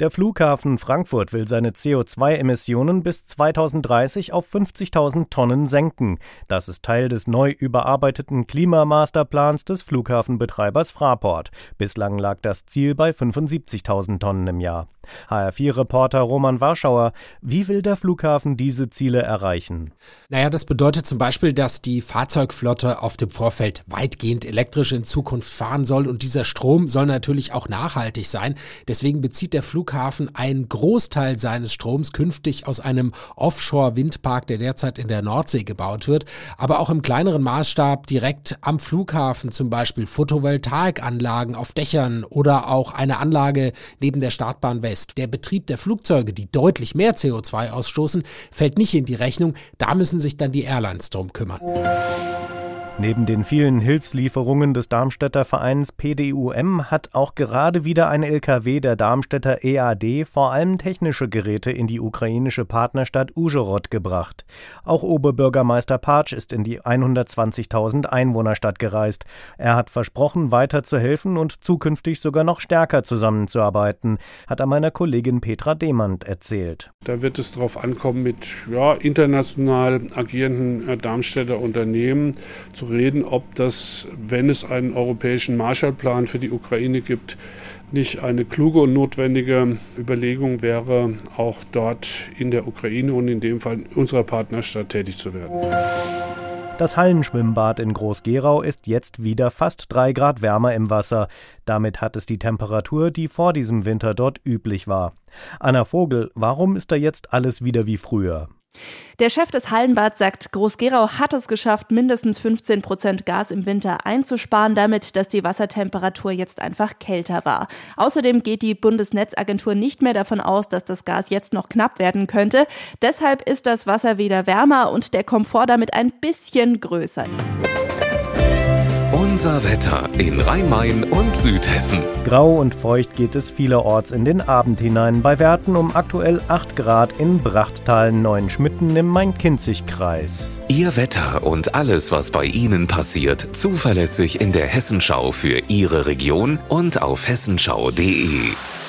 Der Flughafen Frankfurt will seine CO2-Emissionen bis 2030 auf 50.000 Tonnen senken. Das ist Teil des neu überarbeiteten Klimamasterplans des Flughafenbetreibers Fraport. Bislang lag das Ziel bei 75.000 Tonnen im Jahr. HR4-Reporter Roman Warschauer, wie will der Flughafen diese Ziele erreichen? Naja, das bedeutet zum Beispiel, dass die Fahrzeugflotte auf dem Vorfeld weitgehend elektrisch in Zukunft fahren soll und dieser Strom soll natürlich auch nachhaltig sein. Deswegen bezieht der Flughafen Flughafen einen Großteil seines Stroms künftig aus einem Offshore-Windpark, der derzeit in der Nordsee gebaut wird, aber auch im kleineren Maßstab direkt am Flughafen, zum Beispiel Photovoltaikanlagen auf Dächern oder auch eine Anlage neben der Startbahn West. Der Betrieb der Flugzeuge, die deutlich mehr CO2 ausstoßen, fällt nicht in die Rechnung. Da müssen sich dann die Airlines drum kümmern. Neben den vielen Hilfslieferungen des Darmstädter Vereins PDUM hat auch gerade wieder ein LKW der Darmstädter EAD vor allem technische Geräte in die ukrainische Partnerstadt Užhorod gebracht. Auch Oberbürgermeister Patsch ist in die 120.000 Einwohnerstadt gereist. Er hat versprochen, weiter zu helfen und zukünftig sogar noch stärker zusammenzuarbeiten, hat er meiner Kollegin Petra Demand erzählt. Da wird es darauf ankommen, mit ja, international agierenden äh, Darmstädter Unternehmen zu zu reden, ob das, wenn es einen europäischen Marshallplan für die Ukraine gibt, nicht eine kluge und notwendige Überlegung wäre, auch dort in der Ukraine und in dem Fall in unserer Partnerstadt tätig zu werden. Das Hallenschwimmbad in Groß-Gerau ist jetzt wieder fast drei Grad wärmer im Wasser. Damit hat es die Temperatur, die vor diesem Winter dort üblich war. Anna Vogel, warum ist da jetzt alles wieder wie früher? Der Chef des Hallenbads sagt, Groß-Gerau hat es geschafft, mindestens 15 Prozent Gas im Winter einzusparen, damit, dass die Wassertemperatur jetzt einfach kälter war. Außerdem geht die Bundesnetzagentur nicht mehr davon aus, dass das Gas jetzt noch knapp werden könnte. Deshalb ist das Wasser wieder wärmer und der Komfort damit ein bisschen größer. Unser Wetter in Rhein-Main und Südhessen. Grau und feucht geht es vielerorts in den Abend hinein. Bei Werten um aktuell 8 Grad in Brachtal, Neuenschmitten im Main-Kinzig-Kreis. Ihr Wetter und alles, was bei Ihnen passiert, zuverlässig in der Hessenschau für Ihre Region und auf hessenschau.de.